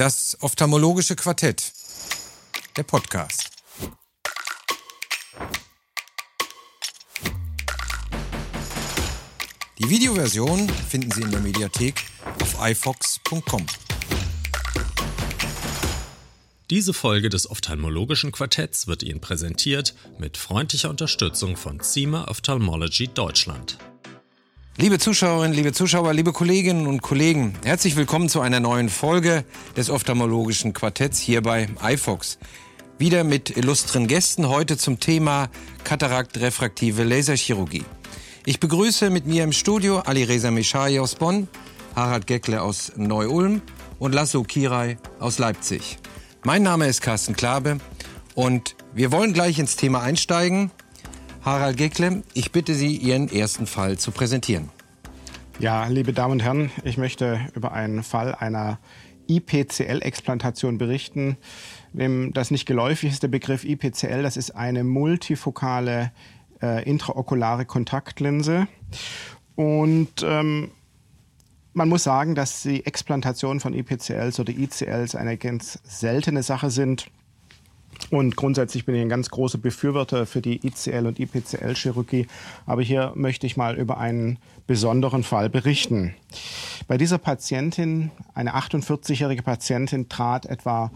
Das ophthalmologische Quartett. Der Podcast. Die Videoversion finden Sie in der Mediathek auf ifox.com. Diese Folge des ophthalmologischen Quartetts wird Ihnen präsentiert mit freundlicher Unterstützung von Zima Ophthalmology Deutschland. Liebe Zuschauerinnen, liebe Zuschauer, liebe Kolleginnen und Kollegen, herzlich willkommen zu einer neuen Folge des ophthalmologischen Quartetts hier bei iFox. Wieder mit illustren Gästen heute zum Thema Katarakt-refraktive Laserchirurgie. Ich begrüße mit mir im Studio Ali Reza Meshai aus Bonn, Harald Geckle aus Neu-Ulm und Lasso Kirai aus Leipzig. Mein Name ist Carsten Klabe und wir wollen gleich ins Thema einsteigen. Harald Geckle, ich bitte Sie, Ihren ersten Fall zu präsentieren. Ja, liebe Damen und Herren, ich möchte über einen Fall einer IPCL-Explantation berichten. Wem das nicht geläufig ist, der Begriff IPCL, das ist eine multifokale äh, intraokulare Kontaktlinse. Und ähm, man muss sagen, dass die Explantation von IPCLs oder ICLs eine ganz seltene Sache sind. Und grundsätzlich bin ich ein ganz großer Befürworter für die ICL- und IPCL-Chirurgie. Aber hier möchte ich mal über einen besonderen Fall berichten. Bei dieser Patientin, eine 48-jährige Patientin, trat etwa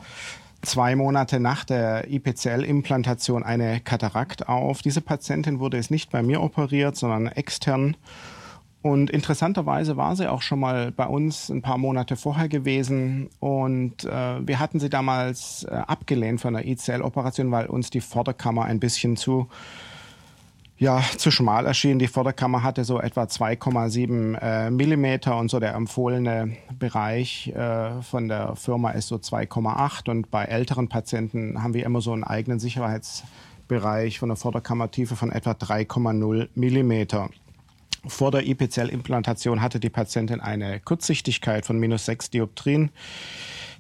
zwei Monate nach der IPCL-Implantation eine Katarakt auf. Diese Patientin wurde es nicht bei mir operiert, sondern extern. Und interessanterweise war sie auch schon mal bei uns ein paar Monate vorher gewesen. Und äh, wir hatten sie damals äh, abgelehnt von der ICL-Operation, weil uns die Vorderkammer ein bisschen zu ja, zu schmal erschien. Die Vorderkammer hatte so etwa 2,7 äh, Millimeter und so der empfohlene Bereich äh, von der Firma ist so 2,8 und bei älteren Patienten haben wir immer so einen eigenen Sicherheitsbereich von der Vorderkammertiefe von etwa 3,0 Millimeter. Vor der IPCL-Implantation hatte die Patientin eine Kurzsichtigkeit von minus 6 Dioptrien.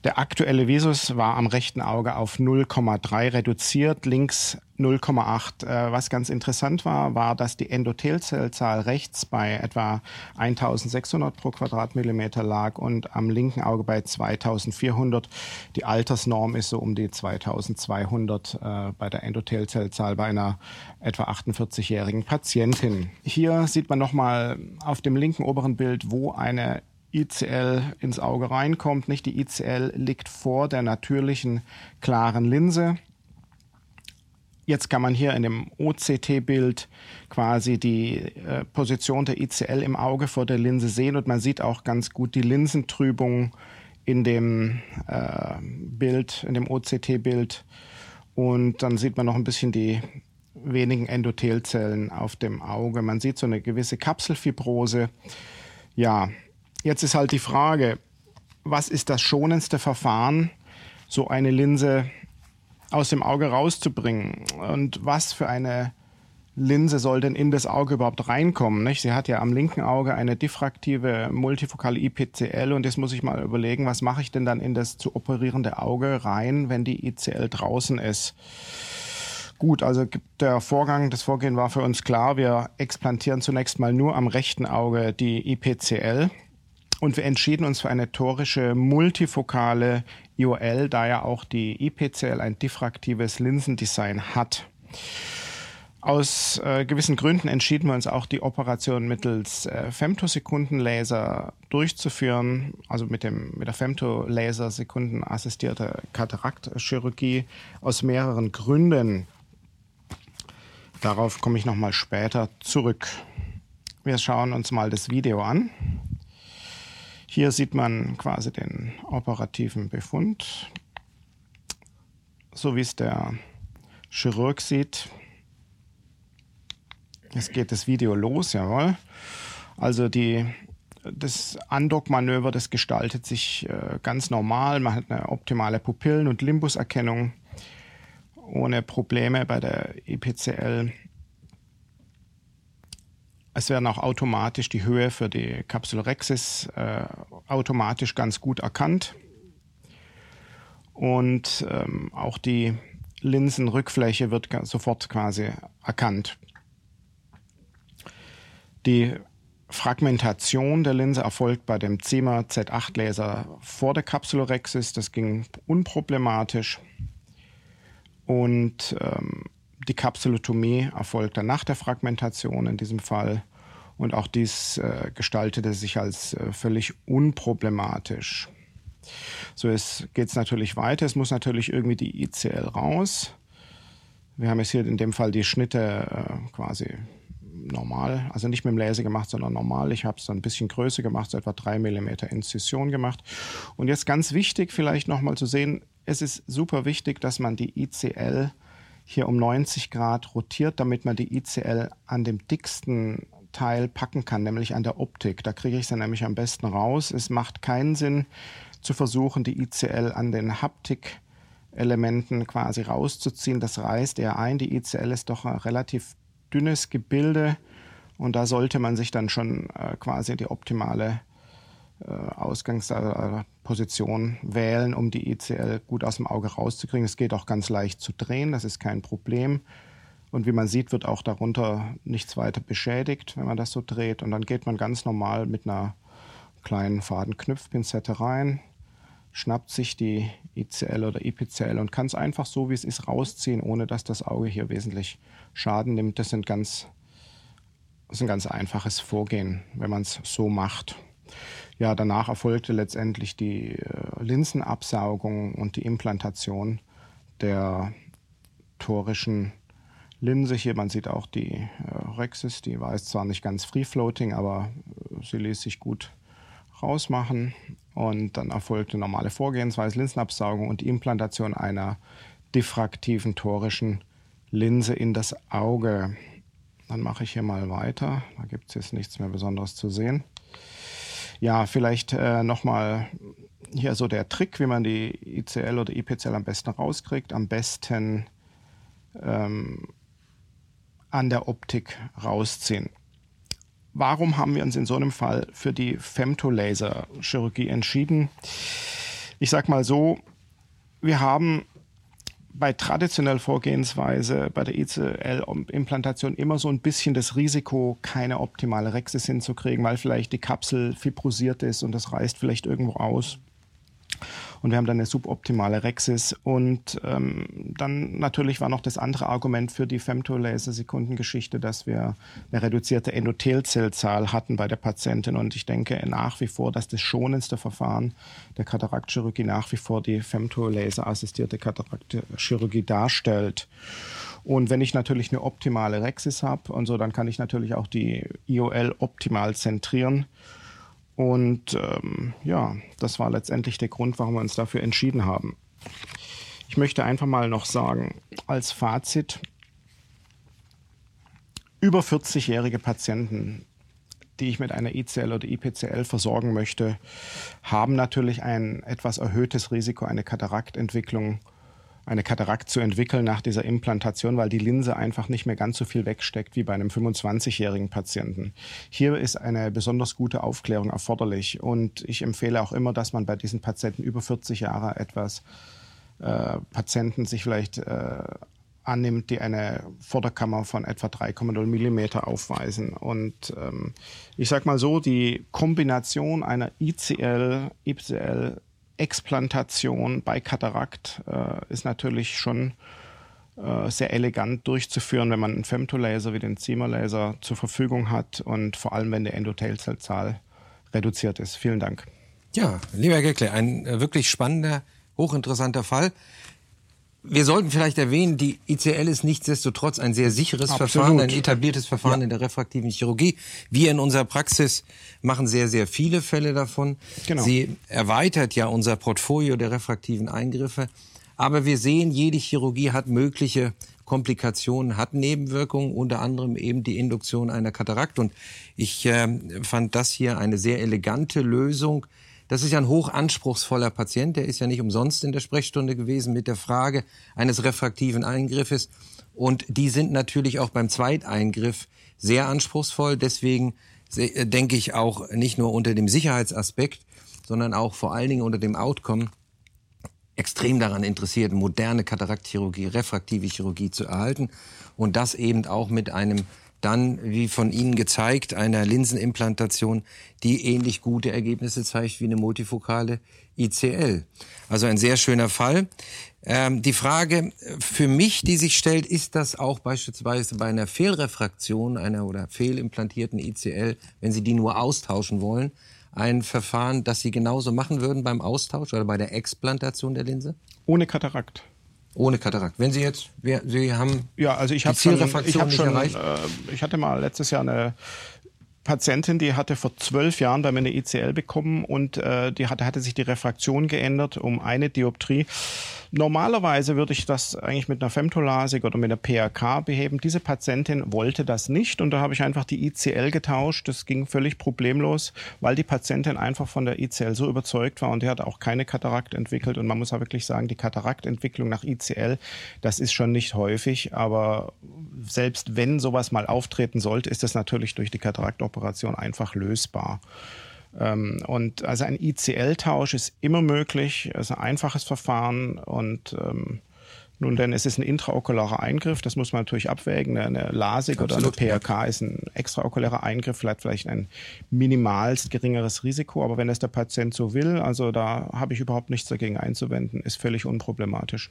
Der aktuelle Visus war am rechten Auge auf 0,3 reduziert, links 0,8. Äh, was ganz interessant war, war, dass die Endothelzellzahl rechts bei etwa 1600 pro Quadratmillimeter lag und am linken Auge bei 2400. Die Altersnorm ist so um die 2200 äh, bei der Endothelzellzahl bei einer etwa 48-jährigen Patientin. Hier sieht man nochmal auf dem linken oberen Bild, wo eine ICL ins Auge reinkommt. Nicht die ICL liegt vor der natürlichen klaren Linse. Jetzt kann man hier in dem OCT-Bild quasi die äh, Position der ICL im Auge vor der Linse sehen und man sieht auch ganz gut die Linsentrübung in dem äh, Bild, in dem OCT-Bild. Und dann sieht man noch ein bisschen die wenigen Endothelzellen auf dem Auge. Man sieht so eine gewisse Kapselfibrose. Ja, Jetzt ist halt die Frage, was ist das schonendste Verfahren, so eine Linse aus dem Auge rauszubringen? Und was für eine Linse soll denn in das Auge überhaupt reinkommen? Nicht? Sie hat ja am linken Auge eine diffraktive multifokale IPCL und jetzt muss ich mal überlegen, was mache ich denn dann in das zu operierende Auge rein, wenn die ICL draußen ist? Gut, also der Vorgang, das Vorgehen war für uns klar. Wir explantieren zunächst mal nur am rechten Auge die IPCL und wir entschieden uns für eine torische multifokale IOL, da ja auch die IPCL ein diffraktives Linsendesign hat. Aus äh, gewissen Gründen entschieden wir uns auch, die Operation mittels äh, Femtosekundenlaser durchzuführen, also mit, dem, mit der Femtolaser-Sekunden assistierte Kataraktchirurgie aus mehreren Gründen. Darauf komme ich nochmal später zurück. Wir schauen uns mal das Video an. Hier sieht man quasi den operativen Befund, so wie es der Chirurg sieht. Jetzt geht das Video los, jawohl. Also die, das Andockmanöver, das gestaltet sich äh, ganz normal. Man hat eine optimale Pupillen- und Limbuserkennung ohne Probleme bei der IPCL. Es werden auch automatisch die Höhe für die Capsulorhexis äh, automatisch ganz gut erkannt. Und ähm, auch die Linsenrückfläche wird sofort quasi erkannt. Die Fragmentation der Linse erfolgt bei dem CIMA Z8 Laser vor der Capsulorhexis. Das ging unproblematisch. Und ähm, die Kapsulotomie erfolgt dann nach der Fragmentation in diesem Fall. Und auch dies äh, gestaltete sich als äh, völlig unproblematisch. So geht es natürlich weiter. Es muss natürlich irgendwie die ICL raus. Wir haben jetzt hier in dem Fall die Schnitte äh, quasi normal, also nicht mit dem Laser gemacht, sondern normal. Ich habe es dann ein bisschen größer gemacht, so etwa 3 mm Inzision gemacht. Und jetzt ganz wichtig vielleicht nochmal zu sehen, es ist super wichtig, dass man die ICL hier um 90 Grad rotiert, damit man die ICL an dem dicksten Teil packen kann, nämlich an der Optik. Da kriege ich sie nämlich am besten raus. Es macht keinen Sinn zu versuchen, die ICL an den Haptik-Elementen quasi rauszuziehen. Das reißt eher ein. Die ICL ist doch ein relativ dünnes Gebilde und da sollte man sich dann schon äh, quasi die optimale Ausgangsposition wählen, um die ICL gut aus dem Auge rauszukriegen. Es geht auch ganz leicht zu drehen, das ist kein Problem. Und wie man sieht, wird auch darunter nichts weiter beschädigt, wenn man das so dreht. Und dann geht man ganz normal mit einer kleinen Fadenknüpfpinzette rein, schnappt sich die ICL oder IPCL und kann es einfach so, wie es ist, rausziehen, ohne dass das Auge hier wesentlich Schaden nimmt. Das, sind ganz, das ist ein ganz einfaches Vorgehen, wenn man es so macht. Ja, danach erfolgte letztendlich die äh, Linsenabsaugung und die Implantation der torischen Linse. Hier, man sieht auch die äh, Rexis, die war jetzt zwar nicht ganz free-floating, aber äh, sie ließ sich gut rausmachen. Und dann erfolgte normale Vorgehensweise, Linsenabsaugung und die Implantation einer diffraktiven torischen Linse in das Auge. Dann mache ich hier mal weiter. Da gibt es jetzt nichts mehr Besonderes zu sehen. Ja, vielleicht äh, nochmal hier so der Trick, wie man die ICL oder IPCL am besten rauskriegt. Am besten ähm, an der Optik rausziehen. Warum haben wir uns in so einem Fall für die Femtolaser-Chirurgie entschieden? Ich sage mal so, wir haben bei traditioneller Vorgehensweise bei der ICL-Implantation immer so ein bisschen das Risiko, keine optimale Rexis hinzukriegen, weil vielleicht die Kapsel fibrosiert ist und das reißt vielleicht irgendwo aus. Und wir haben dann eine suboptimale Rexis. Und ähm, dann natürlich war noch das andere Argument für die Femtolaser-Sekundengeschichte, dass wir eine reduzierte Endothelzellzahl hatten bei der Patientin. Und ich denke nach wie vor, dass das schonendste Verfahren der Kataraktchirurgie nach wie vor die Femtolaser-assistierte Kataraktchirurgie darstellt. Und wenn ich natürlich eine optimale Rexis habe und so, dann kann ich natürlich auch die IOL optimal zentrieren. Und ähm, ja, das war letztendlich der Grund, warum wir uns dafür entschieden haben. Ich möchte einfach mal noch sagen, als Fazit, über 40-jährige Patienten, die ich mit einer ICL oder IPCL versorgen möchte, haben natürlich ein etwas erhöhtes Risiko, eine Kataraktentwicklung eine Katarakt zu entwickeln nach dieser Implantation, weil die Linse einfach nicht mehr ganz so viel wegsteckt wie bei einem 25-jährigen Patienten. Hier ist eine besonders gute Aufklärung erforderlich und ich empfehle auch immer, dass man bei diesen Patienten über 40 Jahre etwas äh, Patienten sich vielleicht äh, annimmt, die eine Vorderkammer von etwa 3,0 Millimeter aufweisen. Und ähm, ich sage mal so, die Kombination einer ICL, IPCL Explantation bei Katarakt äh, ist natürlich schon äh, sehr elegant durchzuführen, wenn man einen Femtolaser wie den Zimmerlaser zur Verfügung hat und vor allem, wenn die Endothelzellzahl reduziert ist. Vielen Dank. Ja, lieber Herr Geckle, ein äh, wirklich spannender, hochinteressanter Fall. Wir sollten vielleicht erwähnen, die ICL ist nichtsdestotrotz ein sehr sicheres Absolut. Verfahren, ein etabliertes Verfahren ja. in der refraktiven Chirurgie. Wir in unserer Praxis machen sehr, sehr viele Fälle davon. Genau. Sie erweitert ja unser Portfolio der refraktiven Eingriffe. Aber wir sehen, jede Chirurgie hat mögliche Komplikationen, hat Nebenwirkungen, unter anderem eben die Induktion einer Katarakt. Und ich äh, fand das hier eine sehr elegante Lösung, das ist ja ein hochanspruchsvoller Patient, der ist ja nicht umsonst in der Sprechstunde gewesen mit der Frage eines refraktiven Eingriffes. Und die sind natürlich auch beim Zweiteingriff sehr anspruchsvoll. Deswegen äh, denke ich auch nicht nur unter dem Sicherheitsaspekt, sondern auch vor allen Dingen unter dem Outcome extrem daran interessiert, moderne Kataraktchirurgie, refraktive Chirurgie zu erhalten und das eben auch mit einem dann, wie von Ihnen gezeigt, einer Linsenimplantation, die ähnlich gute Ergebnisse zeigt wie eine multifokale ICL. Also ein sehr schöner Fall. Ähm, die Frage für mich, die sich stellt, ist das auch beispielsweise bei einer Fehlrefraktion einer oder fehlimplantierten ICL, wenn Sie die nur austauschen wollen, ein Verfahren, das Sie genauso machen würden beim Austausch oder bei der Explantation der Linse? Ohne Katarakt. Ohne Katarakt. Wenn Sie jetzt, Sie haben ja, also ich habe schon, ich hab schon, äh, ich hatte mal letztes Jahr eine Patientin, die hatte vor zwölf Jahren bei mir eine ICL bekommen und äh, die hatte, hatte sich die Refraktion geändert um eine Dioptrie. Normalerweise würde ich das eigentlich mit einer Femtolasik oder mit einer PRK beheben. Diese Patientin wollte das nicht und da habe ich einfach die ICL getauscht. Das ging völlig problemlos, weil die Patientin einfach von der ICL so überzeugt war und die hat auch keine Katarakt entwickelt. Und man muss auch wirklich sagen, die Kataraktentwicklung nach ICL, das ist schon nicht häufig, aber selbst wenn sowas mal auftreten sollte, ist das natürlich durch die Kataraktoperation einfach lösbar. Ähm, und also ein ICL-Tausch ist immer möglich, ist ein einfaches Verfahren und ähm, nun denn es ist ein intraokularer Eingriff, das muss man natürlich abwägen. Eine LASIK Absolut. oder eine PRK ist ein extraokulärer Eingriff, vielleicht vielleicht ein minimalst geringeres Risiko, aber wenn es der Patient so will, also da habe ich überhaupt nichts dagegen einzuwenden, ist völlig unproblematisch.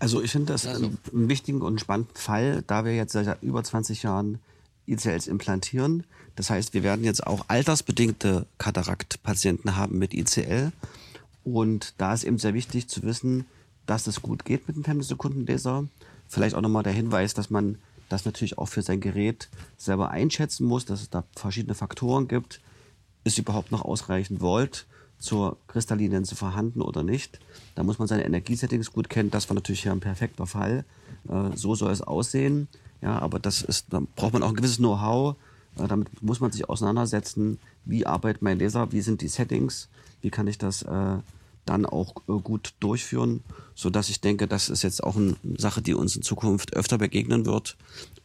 Also ich finde das einen wichtigen und spannenden Fall, da wir jetzt seit über 20 Jahren ICLs implantieren. Das heißt, wir werden jetzt auch altersbedingte Kataraktpatienten haben mit ICL. Und da ist eben sehr wichtig zu wissen, dass es gut geht mit dem Femtosekundenlaser. Vielleicht auch nochmal der Hinweis, dass man das natürlich auch für sein Gerät selber einschätzen muss, dass es da verschiedene Faktoren gibt. Ist überhaupt noch ausreichend Volt zur Kristallinense vorhanden oder nicht? Da muss man seine Energiesettings gut kennen. Das war natürlich hier ein perfekter Fall. Äh, so soll es aussehen. Ja, aber das ist, da braucht man auch ein gewisses Know-how. Äh, damit muss man sich auseinandersetzen. Wie arbeitet mein Laser? Wie sind die Settings? Wie kann ich das äh, dann auch äh, gut durchführen? So dass ich denke, das ist jetzt auch eine Sache, die uns in Zukunft öfter begegnen wird.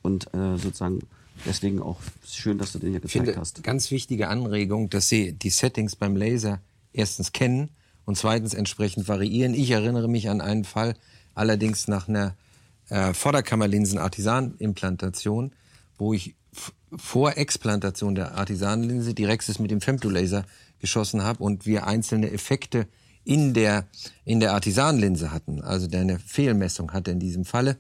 Und äh, sozusagen deswegen auch schön, dass du den hier gezeigt finde, hast. Ganz wichtige Anregung, dass Sie die Settings beim Laser erstens kennen und zweitens entsprechend variieren. Ich erinnere mich an einen Fall, allerdings nach einer äh, Vorderkammerlinsen-Artisanimplantation, wo ich vor Explantation der Artisanlinse die Rexis mit dem Femtolaser geschossen habe und wir einzelne Effekte in der, in der Artisanlinse hatten, also eine Fehlmessung hatte in diesem Falle.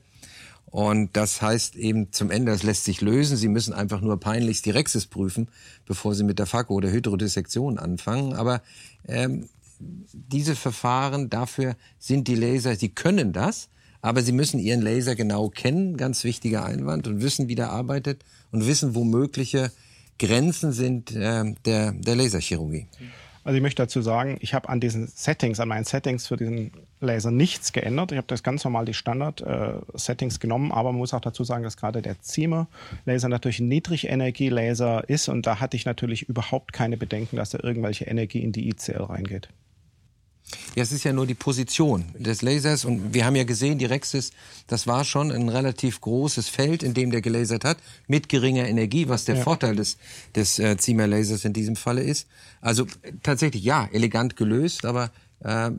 Und das heißt eben zum Ende, das lässt sich lösen. Sie müssen einfach nur peinlichst die Rexis prüfen, bevor Sie mit der Fako oder Hydrodissektion anfangen. Aber ähm, diese Verfahren, dafür sind die Laser, sie können das, aber sie müssen ihren Laser genau kennen, ganz wichtiger Einwand, und wissen, wie der arbeitet und wissen, wo mögliche Grenzen sind äh, der, der Laserchirurgie. Also ich möchte dazu sagen, ich habe an diesen Settings, an meinen Settings für diesen Laser nichts geändert. Ich habe das ganz normal die Standard-Settings äh, genommen, aber man muss auch dazu sagen, dass gerade der Ziemer-Laser natürlich ein Niedrigenergie-Laser ist und da hatte ich natürlich überhaupt keine Bedenken, dass da irgendwelche Energie in die ICL reingeht. Ja, es ist ja nur die Position des Lasers und wir haben ja gesehen, die Rexis, das war schon ein relativ großes Feld, in dem der gelasert hat, mit geringer Energie, was der ja. Vorteil des, des äh, Ziemer-Lasers in diesem Falle ist. Also tatsächlich, ja, elegant gelöst, aber äh,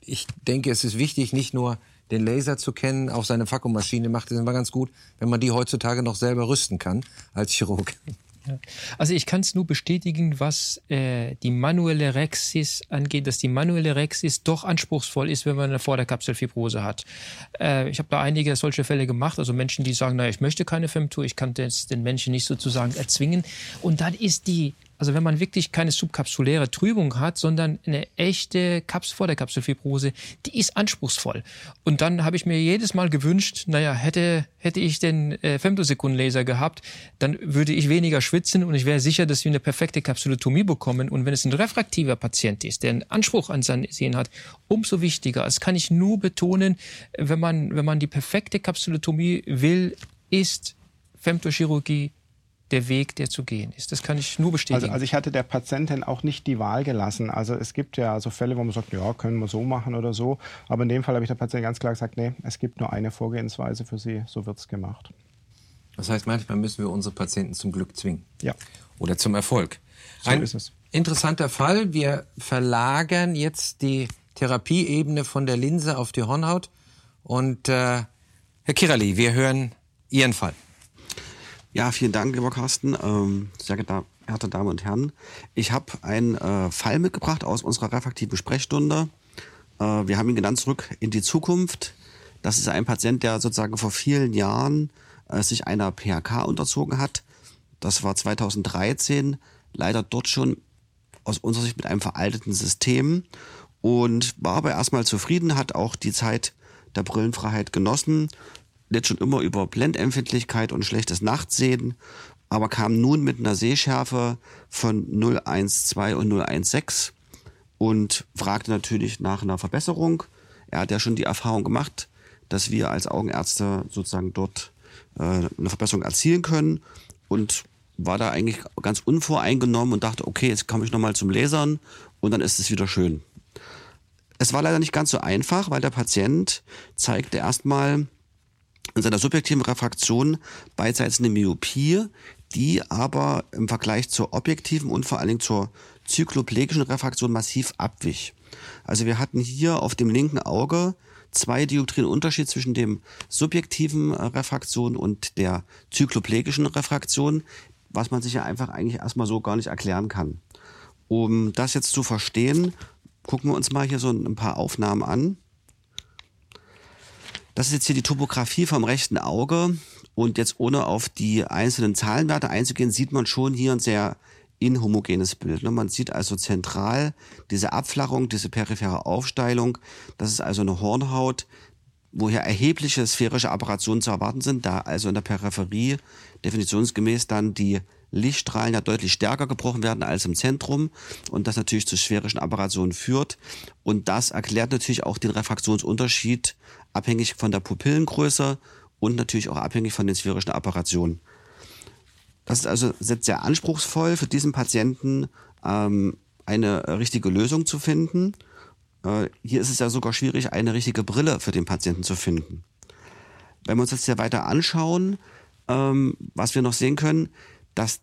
ich denke, es ist wichtig, nicht nur den Laser zu kennen, auch seine Vakuummaschine macht es immer ganz gut, wenn man die heutzutage noch selber rüsten kann als Chirurg. Also ich kann es nur bestätigen, was äh, die manuelle Rexis angeht, dass die manuelle Rexis doch anspruchsvoll ist, wenn man eine Vorderkapselfibrose hat. Äh, ich habe da einige solche Fälle gemacht, also Menschen, die sagen, naja, ich möchte keine Femtour, ich kann das den Menschen nicht sozusagen erzwingen. Und dann ist die also wenn man wirklich keine subkapsuläre Trübung hat, sondern eine echte Kaps vor der Kapselfibrose, die ist anspruchsvoll. Und dann habe ich mir jedes Mal gewünscht, naja, hätte, hätte ich den äh, Femtosekundenlaser gehabt, dann würde ich weniger schwitzen und ich wäre sicher, dass wir eine perfekte Kapsulotomie bekommen. Und wenn es ein refraktiver Patient ist, der einen Anspruch an sein Sehen hat, umso wichtiger. Das kann ich nur betonen, wenn man, wenn man die perfekte Kapsulotomie will, ist Femtochirurgie der Weg, der zu gehen ist. Das kann ich nur bestätigen. Also, also ich hatte der Patientin auch nicht die Wahl gelassen. Also es gibt ja so Fälle, wo man sagt, ja, können wir so machen oder so. Aber in dem Fall habe ich der Patientin ganz klar gesagt, nee, es gibt nur eine Vorgehensweise für sie, so wird es gemacht. Das heißt, manchmal müssen wir unsere Patienten zum Glück zwingen. Ja. Oder zum Erfolg. So Ein ist es. Interessanter Fall. Wir verlagern jetzt die Therapieebene von der Linse auf die Hornhaut. Und äh, Herr Kirali, wir hören Ihren Fall. Ja, vielen Dank, lieber Carsten. Ähm, sehr geehrte Damen und Herren. Ich habe einen äh, Fall mitgebracht aus unserer refraktiven Sprechstunde. Äh, wir haben ihn genannt Zurück in die Zukunft. Das ist ein Patient, der sozusagen vor vielen Jahren äh, sich einer PHK unterzogen hat. Das war 2013. Leider dort schon aus unserer Sicht mit einem veralteten System und war aber erstmal zufrieden, hat auch die Zeit der Brillenfreiheit genossen, litt schon immer über Blendempfindlichkeit und schlechtes Nachtsehen, aber kam nun mit einer Sehschärfe von 0,12 und 0,16 und fragte natürlich nach einer Verbesserung. Er hat ja schon die Erfahrung gemacht, dass wir als Augenärzte sozusagen dort äh, eine Verbesserung erzielen können und war da eigentlich ganz unvoreingenommen und dachte, okay, jetzt komme ich nochmal zum Lesern und dann ist es wieder schön. Es war leider nicht ganz so einfach, weil der Patient zeigte erstmal in seiner subjektiven Refraktion beidseits eine Myopie, die aber im Vergleich zur objektiven und vor allen Dingen zur zykloplegischen Refraktion massiv abwich. Also wir hatten hier auf dem linken Auge zwei Dioptrien Unterschied zwischen dem subjektiven Refraktion und der zykloplegischen Refraktion, was man sich ja einfach eigentlich erstmal so gar nicht erklären kann. Um das jetzt zu verstehen, gucken wir uns mal hier so ein paar Aufnahmen an. Das ist jetzt hier die Topografie vom rechten Auge. Und jetzt ohne auf die einzelnen Zahlenwerte einzugehen, sieht man schon hier ein sehr inhomogenes Bild. Ne? Man sieht also zentral diese Abflachung, diese periphere Aufsteilung. Das ist also eine Hornhaut, woher erhebliche sphärische Apparationen zu erwarten sind, da also in der Peripherie definitionsgemäß dann die Lichtstrahlen ja deutlich stärker gebrochen werden als im Zentrum und das natürlich zu sphärischen Apparationen führt. Und das erklärt natürlich auch den Refraktionsunterschied abhängig von der Pupillengröße und natürlich auch abhängig von den sphärischen Apparationen. Das ist also sehr anspruchsvoll für diesen Patienten, ähm, eine richtige Lösung zu finden. Äh, hier ist es ja sogar schwierig, eine richtige Brille für den Patienten zu finden. Wenn wir uns das hier weiter anschauen, ähm, was wir noch sehen können, dass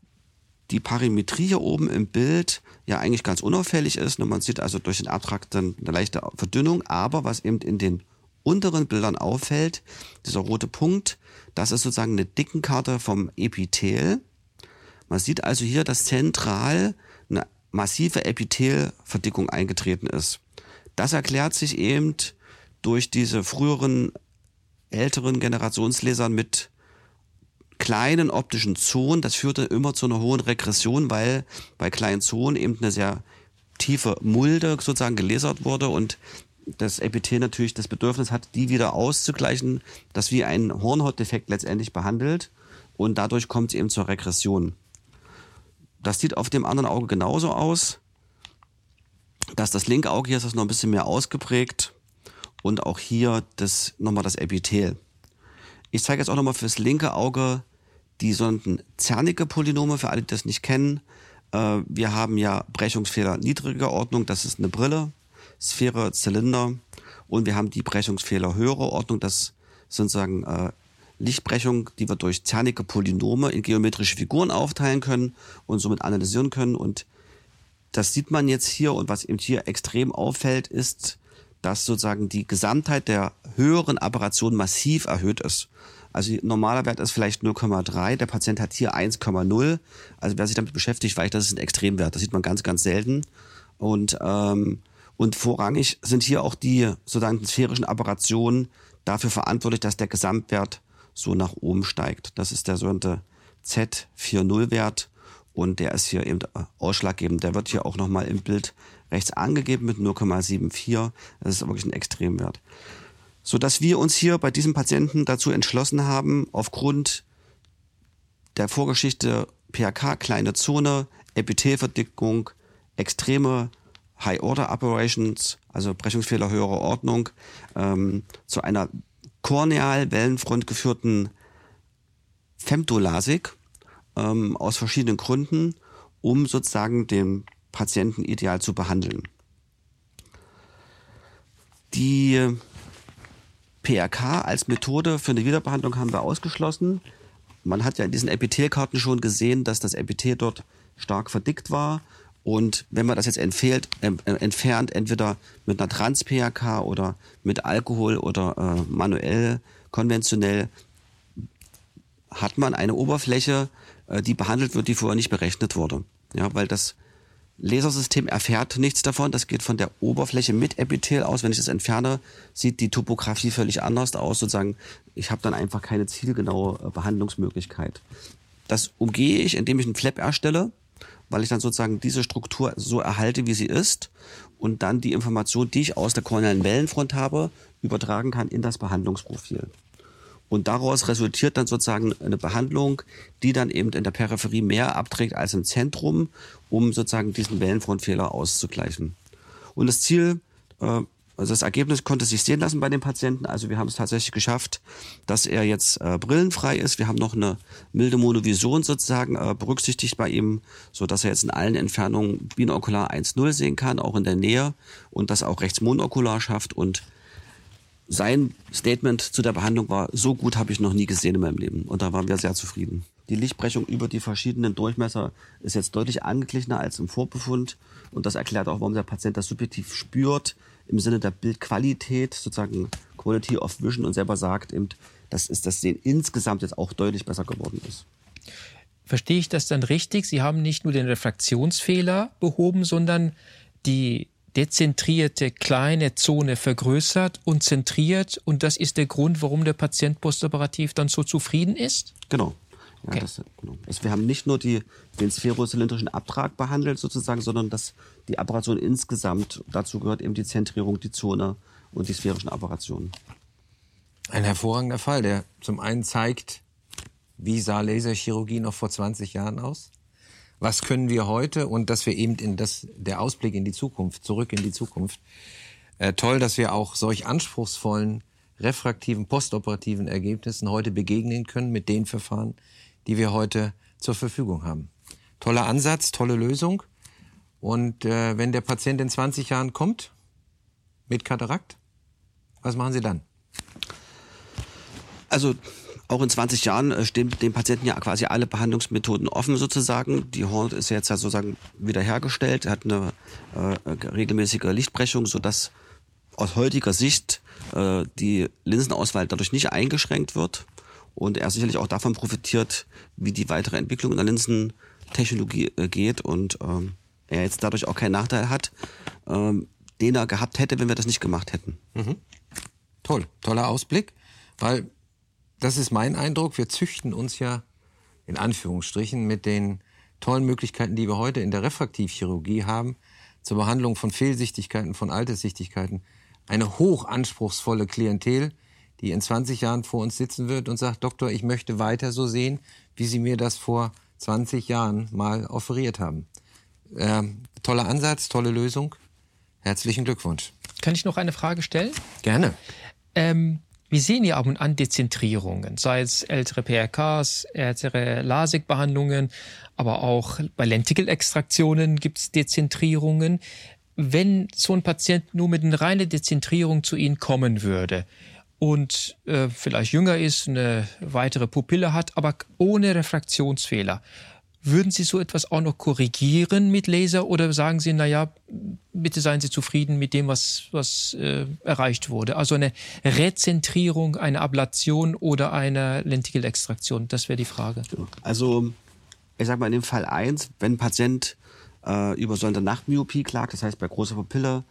die Parimetrie hier oben im Bild ja eigentlich ganz unauffällig ist. Und man sieht also durch den Abtrakt dann eine leichte Verdünnung, aber was eben in den unteren Bildern auffällt, dieser rote Punkt, das ist sozusagen eine Dickenkarte vom Epithel. Man sieht also hier, dass zentral eine massive Epithelverdickung eingetreten ist. Das erklärt sich eben durch diese früheren älteren Generationslesern mit kleinen optischen Zonen. Das führte immer zu einer hohen Regression, weil bei kleinen Zonen eben eine sehr tiefe Mulde sozusagen gelasert wurde und das Epithel natürlich das Bedürfnis hat, die wieder auszugleichen, das wie ein Hornhautdefekt letztendlich behandelt und dadurch kommt es eben zur Regression. Das sieht auf dem anderen Auge genauso aus. Dass das linke Auge hier ist das noch ein bisschen mehr ausgeprägt und auch hier das nochmal das Epithel. Ich zeige jetzt auch nochmal fürs linke Auge die sogenannten zernige Polynome, für alle, die das nicht kennen. Äh, wir haben ja Brechungsfehler niedriger Ordnung, das ist eine Brille, Sphäre, Zylinder. Und wir haben die Brechungsfehler höhere Ordnung, das sind sozusagen äh, Lichtbrechung, die wir durch zernige Polynome in geometrische Figuren aufteilen können und somit analysieren können. Und das sieht man jetzt hier und was eben hier extrem auffällt, ist, dass sozusagen die Gesamtheit der höheren Apparation massiv erhöht ist. Also normaler Wert ist vielleicht 0,3, der Patient hat hier 1,0. Also wer sich damit beschäftigt, weiß, das ist ein Extremwert. Das sieht man ganz, ganz selten. Und, ähm, und vorrangig sind hier auch die sozusagen sphärischen Apparationen dafür verantwortlich, dass der Gesamtwert so nach oben steigt. Das ist der sogenannte Z40-Wert und der ist hier eben ausschlaggebend. Der wird hier auch nochmal im Bild rechts angegeben mit 0,74. Das ist wirklich ein Extremwert so dass wir uns hier bei diesem Patienten dazu entschlossen haben, aufgrund der Vorgeschichte PHK, kleine Zone, Epithelverdickung, extreme High-Order-Operations, also Brechungsfehler höherer Ordnung, ähm, zu einer korneal Wellenfront geführten Femtolasik ähm, aus verschiedenen Gründen, um sozusagen den Patienten ideal zu behandeln. Die PRK als Methode für eine Wiederbehandlung haben wir ausgeschlossen. Man hat ja in diesen Epithelkarten schon gesehen, dass das Epithel dort stark verdickt war. Und wenn man das jetzt entfehlt, äh, entfernt, entweder mit einer Trans-PHK oder mit Alkohol oder äh, manuell, konventionell, hat man eine Oberfläche, äh, die behandelt wird, die vorher nicht berechnet wurde. Ja, weil das Lasersystem erfährt nichts davon. Das geht von der Oberfläche mit Epithel aus. Wenn ich das entferne, sieht die Topografie völlig anders aus. Sozusagen, ich habe dann einfach keine zielgenaue äh, Behandlungsmöglichkeit. Das umgehe ich, indem ich einen Flap erstelle, weil ich dann sozusagen diese Struktur so erhalte, wie sie ist und dann die Information, die ich aus der kornealen Wellenfront habe, übertragen kann in das Behandlungsprofil. Und daraus resultiert dann sozusagen eine Behandlung, die dann eben in der Peripherie mehr abträgt als im Zentrum, um sozusagen diesen Wellenfrontfehler auszugleichen. Und das Ziel, äh, also das Ergebnis konnte sich sehen lassen bei den Patienten. Also wir haben es tatsächlich geschafft, dass er jetzt äh, brillenfrei ist. Wir haben noch eine milde Monovision sozusagen äh, berücksichtigt bei ihm, so dass er jetzt in allen Entfernungen binokular 1,0 sehen kann, auch in der Nähe und das auch rechts monokular schafft und sein Statement zu der Behandlung war, so gut habe ich noch nie gesehen in meinem Leben. Und da waren wir sehr zufrieden. Die Lichtbrechung über die verschiedenen Durchmesser ist jetzt deutlich angeglichener als im Vorbefund. Und das erklärt auch, warum der Patient das subjektiv spürt, im Sinne der Bildqualität, sozusagen Quality of Vision und selber sagt, eben, dass ist das Sehen insgesamt jetzt auch deutlich besser geworden ist. Verstehe ich das dann richtig? Sie haben nicht nur den Refraktionsfehler behoben, sondern die dezentrierte kleine Zone vergrößert und zentriert und das ist der Grund, warum der Patient postoperativ dann so zufrieden ist? Genau. Ja, okay. das, genau. Also wir haben nicht nur die, den sphärozylindrischen Abtrag behandelt sozusagen, sondern dass die Apparation insgesamt, dazu gehört eben die Zentrierung, die Zone und die sphärischen Apparationen. Ein hervorragender Fall, der zum einen zeigt, wie sah Laserchirurgie noch vor 20 Jahren aus? Was können wir heute und dass wir eben in das, der Ausblick in die Zukunft, zurück in die Zukunft. Äh, toll, dass wir auch solch anspruchsvollen, refraktiven, postoperativen Ergebnissen heute begegnen können mit den Verfahren, die wir heute zur Verfügung haben. Toller Ansatz, tolle Lösung. Und äh, wenn der Patient in 20 Jahren kommt mit Katarakt, was machen Sie dann? Also auch in 20 Jahren äh, stehen dem Patienten ja quasi alle Behandlungsmethoden offen sozusagen. Die Horn ist jetzt ja sozusagen wiederhergestellt, hat eine äh, regelmäßige Lichtbrechung, sodass aus heutiger Sicht äh, die Linsenauswahl dadurch nicht eingeschränkt wird und er sicherlich auch davon profitiert, wie die weitere Entwicklung in der Linsentechnologie äh, geht und ähm, er jetzt dadurch auch keinen Nachteil hat, ähm, den er gehabt hätte, wenn wir das nicht gemacht hätten. Mhm. Toll, toller Ausblick, weil das ist mein Eindruck. Wir züchten uns ja in Anführungsstrichen mit den tollen Möglichkeiten, die wir heute in der Refraktivchirurgie haben, zur Behandlung von Fehlsichtigkeiten, von Alterssichtigkeiten, eine hochanspruchsvolle Klientel, die in 20 Jahren vor uns sitzen wird und sagt, Doktor, ich möchte weiter so sehen, wie Sie mir das vor 20 Jahren mal offeriert haben. Ähm, toller Ansatz, tolle Lösung. Herzlichen Glückwunsch. Kann ich noch eine Frage stellen? Gerne. Ähm, wir sehen ja ab und an Dezentrierungen, sei es ältere PRKs, ältere LASIK-Behandlungen, aber auch bei Lentikelextraktionen gibt es Dezentrierungen. Wenn so ein Patient nur mit einer reinen Dezentrierung zu Ihnen kommen würde und äh, vielleicht jünger ist, eine weitere Pupille hat, aber ohne Refraktionsfehler, würden Sie so etwas auch noch korrigieren mit Laser oder sagen Sie, na ja, bitte seien Sie zufrieden mit dem, was, was äh, erreicht wurde? Also eine Rezentrierung, eine Ablation oder eine Lentikelextraktion, das wäre die Frage. Also, ich sag mal in dem Fall eins, wenn ein Patient äh, über so eine Nachtmyopie klagt, das heißt bei großer Pupille,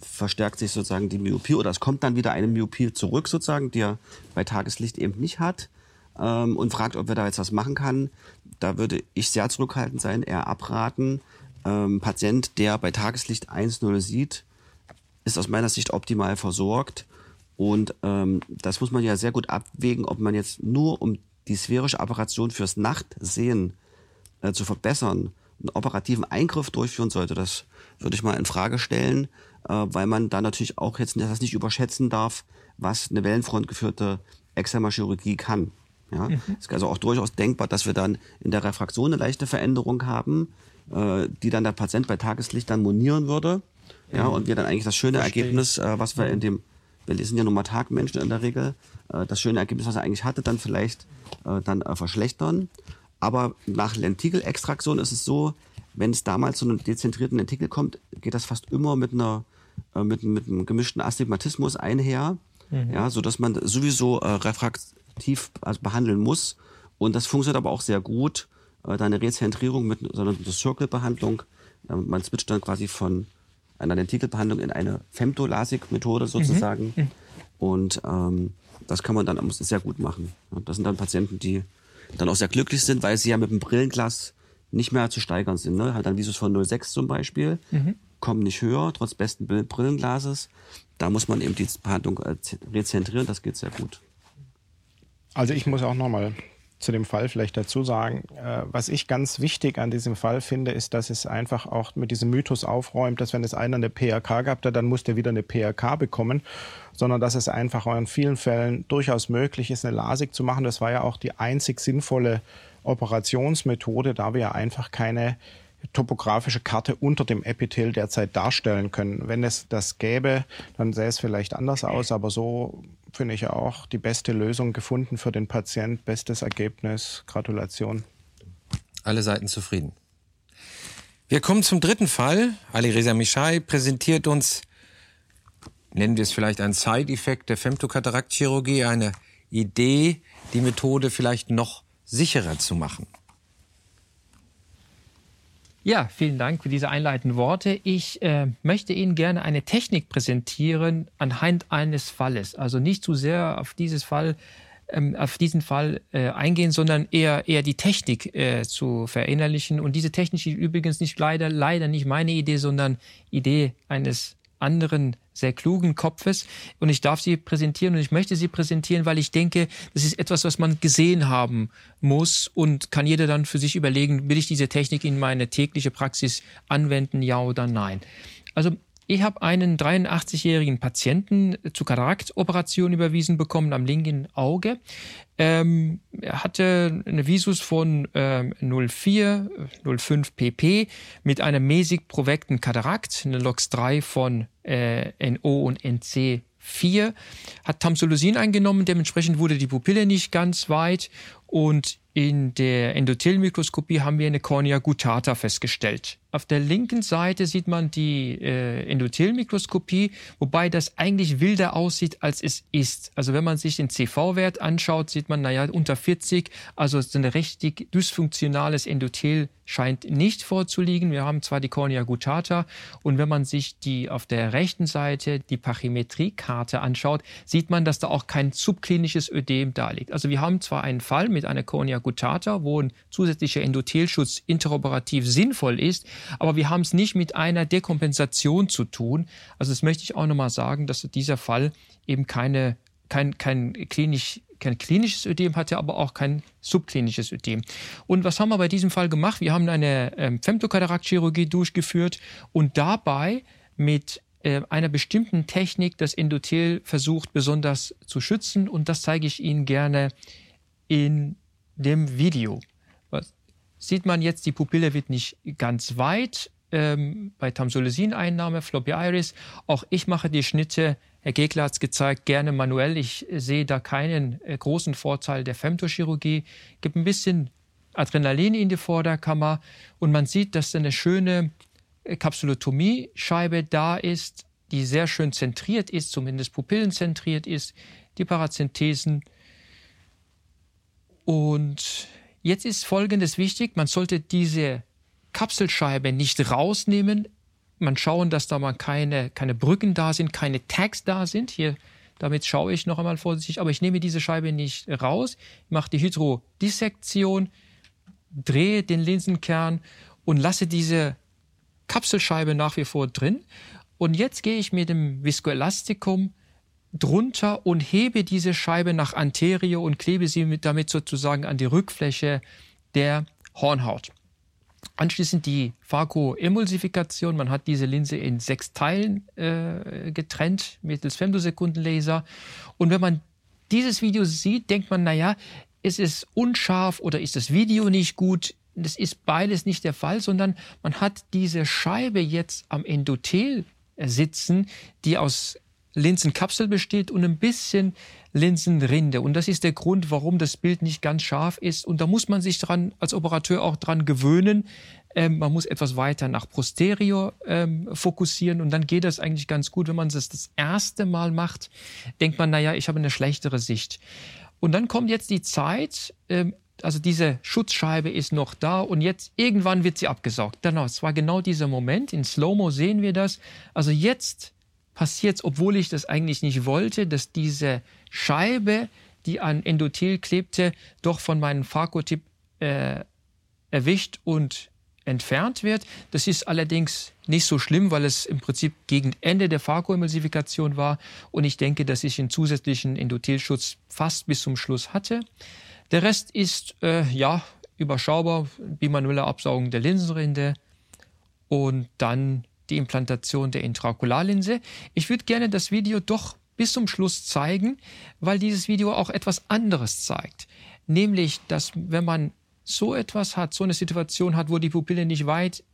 verstärkt sich sozusagen die Myopie oder es kommt dann wieder eine Myopie zurück sozusagen, die er bei Tageslicht eben nicht hat ähm, und fragt, ob er da jetzt was machen kann. Da würde ich sehr zurückhaltend sein, eher abraten. Ähm, Patient, der bei Tageslicht 1,0 sieht, ist aus meiner Sicht optimal versorgt. Und ähm, das muss man ja sehr gut abwägen, ob man jetzt nur um die sphärische Apparation fürs Nachtsehen äh, zu verbessern, einen operativen Eingriff durchführen sollte. Das würde ich mal in Frage stellen, äh, weil man da natürlich auch jetzt das nicht überschätzen darf, was eine wellenfrontgeführte Exzerma-Chirurgie kann. Ja? Mhm. Es ist also auch durchaus denkbar, dass wir dann in der Refraktion eine leichte Veränderung haben, äh, die dann der Patient bei Tageslicht dann monieren würde. Ja, mhm. und wir dann eigentlich das schöne Verstehe. Ergebnis, äh, was wir in dem, wir sind ja nun mal Tagmenschen in der Regel, äh, das schöne Ergebnis, was er eigentlich hatte, dann vielleicht äh, dann äh, verschlechtern. Aber nach Lentikelextraktion ist es so, wenn es damals zu einem dezentrierten Lentikel kommt, geht das fast immer mit einer äh, mit, mit einem gemischten Astigmatismus einher, mhm. ja, so dass man sowieso äh, refrakt, aktiv also behandeln muss Und das funktioniert aber auch sehr gut. Äh, deine Rezentrierung mit so einer Circle-Behandlung. Äh, man switcht dann quasi von einer Lentikelbehandlung in eine Femtolasik-Methode sozusagen. Mhm. Mhm. Und ähm, das kann man dann sehr gut machen. Das sind dann Patienten, die dann auch sehr glücklich sind, weil sie ja mit dem Brillenglas nicht mehr zu steigern sind. Ne? Hat dann Visus von 0,6 zum Beispiel, mhm. kommen nicht höher, trotz besten Brillenglases. Da muss man eben die Behandlung äh, rezentrieren, das geht sehr gut. Also ich muss auch nochmal zu dem Fall vielleicht dazu sagen, äh, was ich ganz wichtig an diesem Fall finde, ist, dass es einfach auch mit diesem Mythos aufräumt, dass wenn es einer eine PRK hat, dann muss der wieder eine PRK bekommen, sondern dass es einfach auch in vielen Fällen durchaus möglich ist, eine LASIK zu machen. Das war ja auch die einzig sinnvolle Operationsmethode, da wir ja einfach keine topografische Karte unter dem Epithel derzeit darstellen können. Wenn es das gäbe, dann sähe es vielleicht anders aus, aber so finde ich auch die beste Lösung gefunden für den Patient. Bestes Ergebnis. Gratulation. Alle Seiten zufrieden. Wir kommen zum dritten Fall. Ali Reza Michai präsentiert uns, nennen wir es vielleicht einen Side-Effekt der Femtokataraktchirurgie, eine Idee, die Methode vielleicht noch sicherer zu machen. Ja, vielen Dank für diese einleitenden Worte. Ich äh, möchte Ihnen gerne eine Technik präsentieren anhand eines Falles. Also nicht zu sehr auf dieses Fall ähm, auf diesen Fall äh, eingehen, sondern eher eher die Technik äh, zu verinnerlichen. Und diese Technik ist übrigens nicht leider leider nicht meine Idee, sondern Idee eines anderen sehr klugen Kopfes. Und ich darf sie präsentieren und ich möchte sie präsentieren, weil ich denke, das ist etwas, was man gesehen haben muss und kann jeder dann für sich überlegen, will ich diese Technik in meine tägliche Praxis anwenden, ja oder nein. Also ich habe einen 83-jährigen Patienten zur Kataraktoperation überwiesen bekommen am linken Auge. Ähm, er hatte eine Visus von ähm, 04, 05 pp mit einem mäßig provekten Katarakt, eine LOX3 von äh, NO und NC 4, hat Tamsulosin eingenommen, dementsprechend wurde die Pupille nicht ganz weit und in der Endothelmikroskopie haben wir eine Cornea gutata festgestellt. Auf der linken Seite sieht man die äh, Endothelmikroskopie, wobei das eigentlich wilder aussieht, als es ist. Also wenn man sich den CV-Wert anschaut, sieht man, naja, unter 40, also so ein richtig dysfunktionales Endothel scheint nicht vorzuliegen. Wir haben zwar die Cornea gutata und wenn man sich die auf der rechten Seite die Pachymetriekarte anschaut, sieht man, dass da auch kein subklinisches Ödem da liegt. Also wir haben zwar einen Fall mit einer Cornea gutata, wo ein zusätzlicher Endothelschutz interoperativ sinnvoll ist, aber wir haben es nicht mit einer Dekompensation zu tun. Also das möchte ich auch nochmal sagen, dass dieser Fall eben keine, kein, kein klinisch kein klinisches Ödem hatte, aber auch kein subklinisches Ödem. Und was haben wir bei diesem Fall gemacht? Wir haben eine ähm, Femtokataraktchirurgie durchgeführt und dabei mit äh, einer bestimmten Technik das Endothel versucht besonders zu schützen und das zeige ich Ihnen gerne in dem Video sieht man jetzt, die Pupille wird nicht ganz weit. Ähm, bei Tamsulosin-Einnahme, Floppy Iris. Auch ich mache die Schnitte, Herr Gegler hat es gezeigt, gerne manuell. Ich sehe da keinen äh, großen Vorteil der Femtochirurgie. Gibt ein bisschen Adrenalin in die Vorderkammer und man sieht, dass eine schöne äh, Kapsulotomie-Scheibe da ist, die sehr schön zentriert ist, zumindest pupillenzentriert ist, die Parazenthesen. Und Jetzt ist Folgendes wichtig, man sollte diese Kapselscheibe nicht rausnehmen, man schauen, dass da mal keine, keine Brücken da sind, keine Tags da sind. Hier, damit schaue ich noch einmal vorsichtig, aber ich nehme diese Scheibe nicht raus, mache die Hydrodissektion, drehe den Linsenkern und lasse diese Kapselscheibe nach wie vor drin. Und jetzt gehe ich mit dem Viscoelastikum drunter und hebe diese Scheibe nach anterior und klebe sie mit, damit sozusagen an die Rückfläche der Hornhaut. Anschließend die Phakoemulsifikation. Man hat diese Linse in sechs Teilen äh, getrennt mittels Femtosekundenlaser. Und wenn man dieses Video sieht, denkt man, naja, ist es unscharf oder ist das Video nicht gut? Das ist beides nicht der Fall, sondern man hat diese Scheibe jetzt am Endothel sitzen, die aus Linsenkapsel besteht und ein bisschen Linsenrinde. Und das ist der Grund, warum das Bild nicht ganz scharf ist. Und da muss man sich dran, als Operateur auch dran gewöhnen. Ähm, man muss etwas weiter nach posterior ähm, fokussieren und dann geht das eigentlich ganz gut. Wenn man das das erste Mal macht, denkt man, naja, ich habe eine schlechtere Sicht. Und dann kommt jetzt die Zeit, ähm, also diese Schutzscheibe ist noch da und jetzt irgendwann wird sie abgesaugt. Genau, es war genau dieser Moment. In Slow-Mo sehen wir das. Also jetzt passiert obwohl ich das eigentlich nicht wollte, dass diese Scheibe, die an Endothel klebte, doch von meinem Phakotip äh, erwischt und entfernt wird. Das ist allerdings nicht so schlimm, weil es im Prinzip gegen Ende der Phakoemulsifikation war und ich denke, dass ich einen zusätzlichen Endothelschutz fast bis zum Schluss hatte. Der Rest ist äh, ja überschaubar, bimanuelle Absaugung der Linsenrinde und dann die Implantation der Intraokularlinse. Ich würde gerne das Video doch bis zum Schluss zeigen, weil dieses Video auch etwas anderes zeigt. Nämlich, dass wenn man so etwas hat, so eine Situation hat, wo die Pupille nicht weit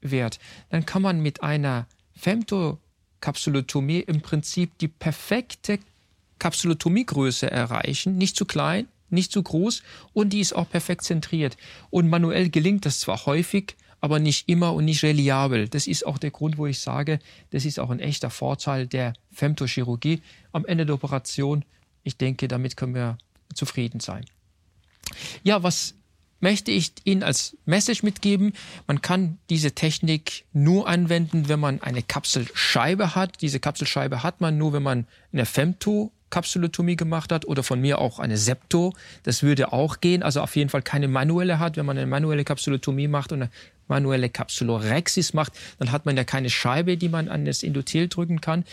wird, dann kann man mit einer Femtokapsulotomie im Prinzip die perfekte Kapsulotomiegröße erreichen, nicht zu klein, nicht zu groß und die ist auch perfekt zentriert. Und manuell gelingt das zwar häufig, aber nicht immer und nicht reliabel. Das ist auch der Grund, wo ich sage, das ist auch ein echter Vorteil der Femtochirurgie am Ende der Operation. Ich denke, damit können wir zufrieden sein. Ja, was möchte ich Ihnen als Message mitgeben. Man kann diese Technik nur anwenden, wenn man eine Kapselscheibe hat. Diese Kapselscheibe hat man nur, wenn man eine Femto Kapsulotomie gemacht hat oder von mir auch eine Septo. Das würde auch gehen. Also auf jeden Fall keine manuelle hat. Wenn man eine manuelle Kapsulotomie macht und eine manuelle Kapsulorexis macht, dann hat man ja keine Scheibe, die man an das Endothel drücken kann.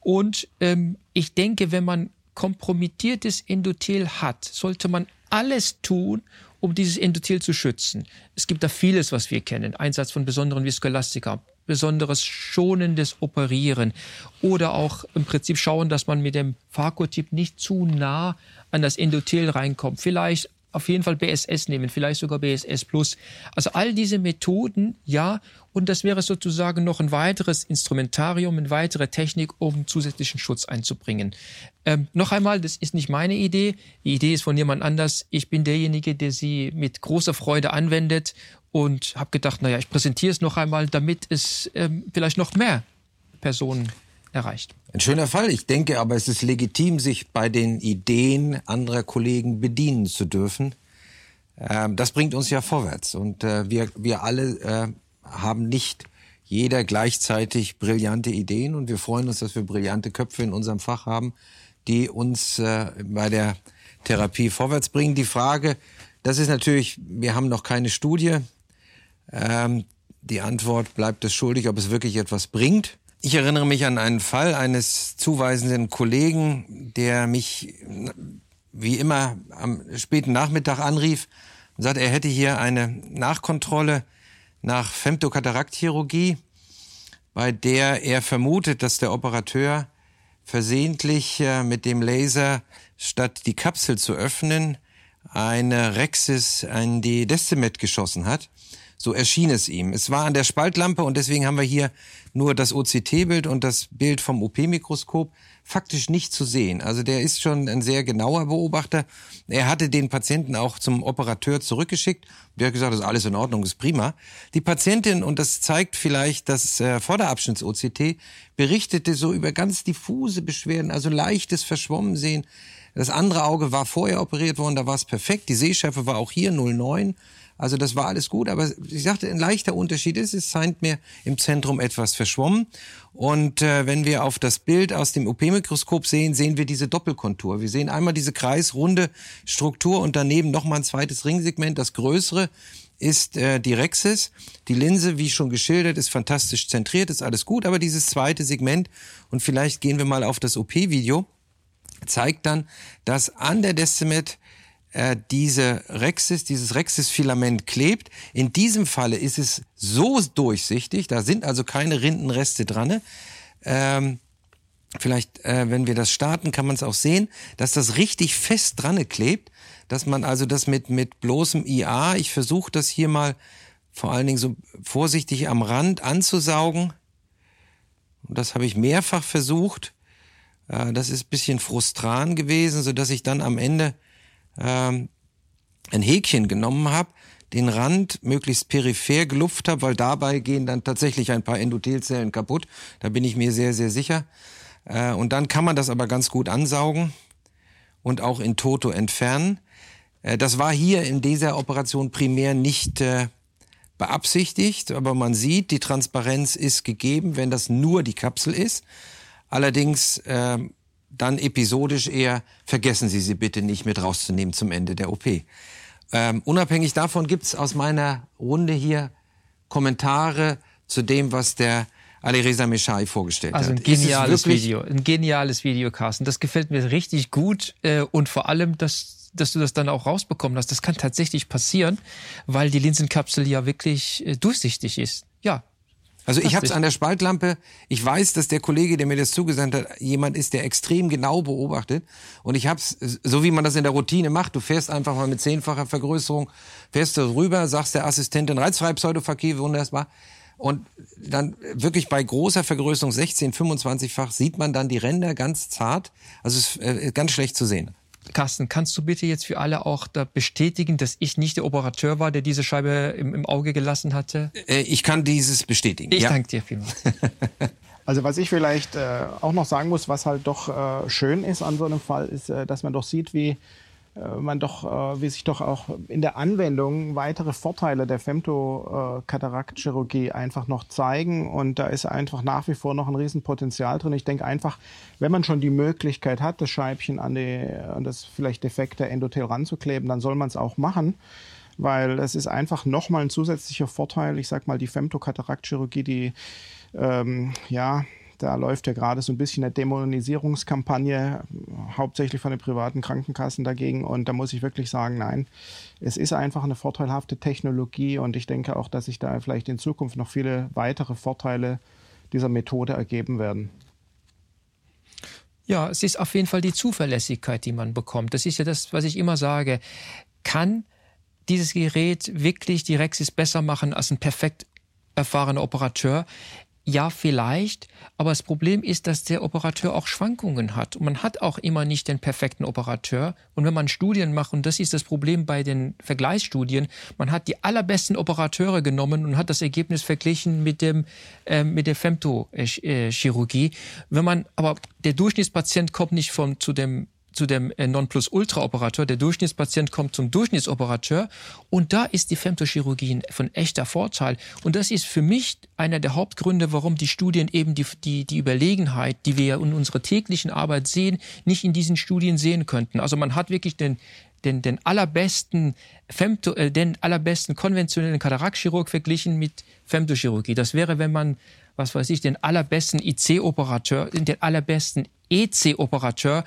Und ähm, ich denke, wenn man kompromittiertes Endothel hat, sollte man alles tun, um dieses Endothel zu schützen. Es gibt da vieles, was wir kennen. Einsatz von besonderen Viskolastika, besonderes schonendes Operieren oder auch im Prinzip schauen, dass man mit dem Phakotip nicht zu nah an das Endothel reinkommt. Vielleicht auf jeden Fall BSS nehmen, vielleicht sogar BSS Plus. Also all diese Methoden, ja, und das wäre sozusagen noch ein weiteres Instrumentarium, eine weitere Technik, um zusätzlichen Schutz einzubringen. Ähm, noch einmal, das ist nicht meine Idee. Die Idee ist von jemand anders. Ich bin derjenige, der sie mit großer Freude anwendet und habe gedacht, naja, ich präsentiere es noch einmal, damit es ähm, vielleicht noch mehr Personen erreicht. Ein schöner Fall. Ich denke aber, es ist legitim, sich bei den Ideen anderer Kollegen bedienen zu dürfen. Ähm, das bringt uns ja vorwärts. Und äh, wir, wir alle äh, haben nicht jeder gleichzeitig brillante Ideen. Und wir freuen uns, dass wir brillante Köpfe in unserem Fach haben, die uns äh, bei der Therapie vorwärts bringen. Die Frage, das ist natürlich, wir haben noch keine Studie. Ähm, die Antwort bleibt es schuldig, ob es wirklich etwas bringt. Ich erinnere mich an einen Fall eines zuweisenden Kollegen, der mich wie immer am späten Nachmittag anrief und sagte, er hätte hier eine Nachkontrolle nach Femtokatarakchirurgie, bei der er vermutet, dass der Operateur versehentlich äh, mit dem Laser statt die Kapsel zu öffnen eine Rexis an die Decimet geschossen hat. So erschien es ihm. Es war an der Spaltlampe und deswegen haben wir hier nur das OCT-Bild und das Bild vom OP-Mikroskop faktisch nicht zu sehen. Also der ist schon ein sehr genauer Beobachter. Er hatte den Patienten auch zum Operateur zurückgeschickt. Der hat gesagt, das ist alles in Ordnung, ist prima. Die Patientin, und das zeigt vielleicht das äh, Vorderabschnitts-OCT, berichtete so über ganz diffuse Beschwerden, also leichtes Verschwommensehen. Das andere Auge war vorher operiert worden, da war es perfekt. Die Sehschärfe war auch hier 0,9. Also das war alles gut, aber ich sagte, ein leichter Unterschied ist, es scheint mir im Zentrum etwas verschwommen. Und äh, wenn wir auf das Bild aus dem OP-Mikroskop sehen, sehen wir diese Doppelkontur. Wir sehen einmal diese kreisrunde Struktur und daneben nochmal ein zweites Ringsegment, das größere ist äh, die Rexis. Die Linse, wie schon geschildert, ist fantastisch zentriert, ist alles gut, aber dieses zweite Segment, und vielleicht gehen wir mal auf das OP-Video, zeigt dann, dass an der Decimet äh, diese Rexis, dieses Rexis-Filament klebt. In diesem Falle ist es so durchsichtig, da sind also keine Rindenreste dran. Ähm, vielleicht, äh, wenn wir das starten, kann man es auch sehen, dass das richtig fest dran klebt, dass man also das mit, mit bloßem IA, ich versuche das hier mal vor allen Dingen so vorsichtig am Rand anzusaugen. Und das habe ich mehrfach versucht. Äh, das ist bisschen frustran gewesen, so dass ich dann am Ende ähm, ein Häkchen genommen habe, den Rand möglichst peripher gelupft habe, weil dabei gehen dann tatsächlich ein paar Endothelzellen kaputt. Da bin ich mir sehr, sehr sicher. Äh, und dann kann man das aber ganz gut ansaugen und auch in Toto entfernen. Äh, das war hier in dieser Operation primär nicht äh, beabsichtigt, aber man sieht, die Transparenz ist gegeben, wenn das nur die Kapsel ist. Allerdings äh, dann episodisch eher, vergessen Sie sie bitte nicht mit rauszunehmen zum Ende der OP. Ähm, unabhängig davon gibt's aus meiner Runde hier Kommentare zu dem, was der Alireza Meshai vorgestellt also hat. Also ein geniales Video, ein geniales Video, Carsten. Das gefällt mir richtig gut äh, und vor allem, dass, dass du das dann auch rausbekommen hast. Das kann tatsächlich passieren, weil die Linsenkapsel ja wirklich äh, durchsichtig ist. Ja, also ich habe es an der Spaltlampe. Ich weiß, dass der Kollege, der mir das zugesandt hat, jemand ist, der extrem genau beobachtet. Und ich habe es, so wie man das in der Routine macht, du fährst einfach mal mit zehnfacher Vergrößerung, fährst du rüber, sagst der Assistentin, reizfrei Pseudophakie, wunderbar. Und dann wirklich bei großer Vergrößerung, 16, 25-fach, sieht man dann die Ränder ganz zart. Also es ist äh, ganz schlecht zu sehen. Carsten, kannst du bitte jetzt für alle auch da bestätigen, dass ich nicht der Operateur war, der diese Scheibe im, im Auge gelassen hatte? Äh, ich kann dieses bestätigen. Ich ja. danke dir vielmals. Also was ich vielleicht äh, auch noch sagen muss, was halt doch äh, schön ist an so einem Fall, ist, äh, dass man doch sieht, wie äh, man doch, äh, wie sich doch auch in der Anwendung weitere Vorteile der Femtokataraktchirurgie einfach noch zeigen. Und da ist einfach nach wie vor noch ein Riesenpotenzial drin. Ich denke einfach, wenn man schon die Möglichkeit hat, das Scheibchen an, die, an das vielleicht defekte Endothel ranzukleben, dann soll man es auch machen weil es ist einfach nochmal ein zusätzlicher Vorteil. Ich sag mal, die Femtokataraktchirurgie, die ähm, ja da läuft ja gerade so ein bisschen eine Dämonisierungskampagne, hauptsächlich von den privaten Krankenkassen dagegen. Und da muss ich wirklich sagen, nein, es ist einfach eine vorteilhafte Technologie und ich denke auch, dass sich da vielleicht in Zukunft noch viele weitere Vorteile dieser Methode ergeben werden. Ja, es ist auf jeden Fall die Zuverlässigkeit, die man bekommt. Das ist ja das, was ich immer sage. Kann dieses Gerät wirklich die Rexis besser machen als ein perfekt erfahrener Operateur? Ja, vielleicht, aber das Problem ist, dass der Operateur auch Schwankungen hat. Und man hat auch immer nicht den perfekten Operateur. Und wenn man Studien macht, und das ist das Problem bei den Vergleichsstudien, man hat die allerbesten Operateure genommen und hat das Ergebnis verglichen mit dem äh, mit der Femtochirurgie. Wenn man aber der Durchschnittspatient kommt nicht von zu dem zu dem äh, Nonplusultra-Operateur. Der Durchschnittspatient kommt zum Durchschnittsoperateur und da ist die Femtochirurgie von echter Vorteil. Und das ist für mich einer der Hauptgründe, warum die Studien eben die, die, die Überlegenheit, die wir in unserer täglichen Arbeit sehen, nicht in diesen Studien sehen könnten. Also man hat wirklich den den, den allerbesten Femto, äh, den allerbesten konventionellen Kataraktchirurg verglichen mit Femtochirurgie. Das wäre, wenn man, was weiß ich, den allerbesten IC-Operateur, den allerbesten EC-Operateur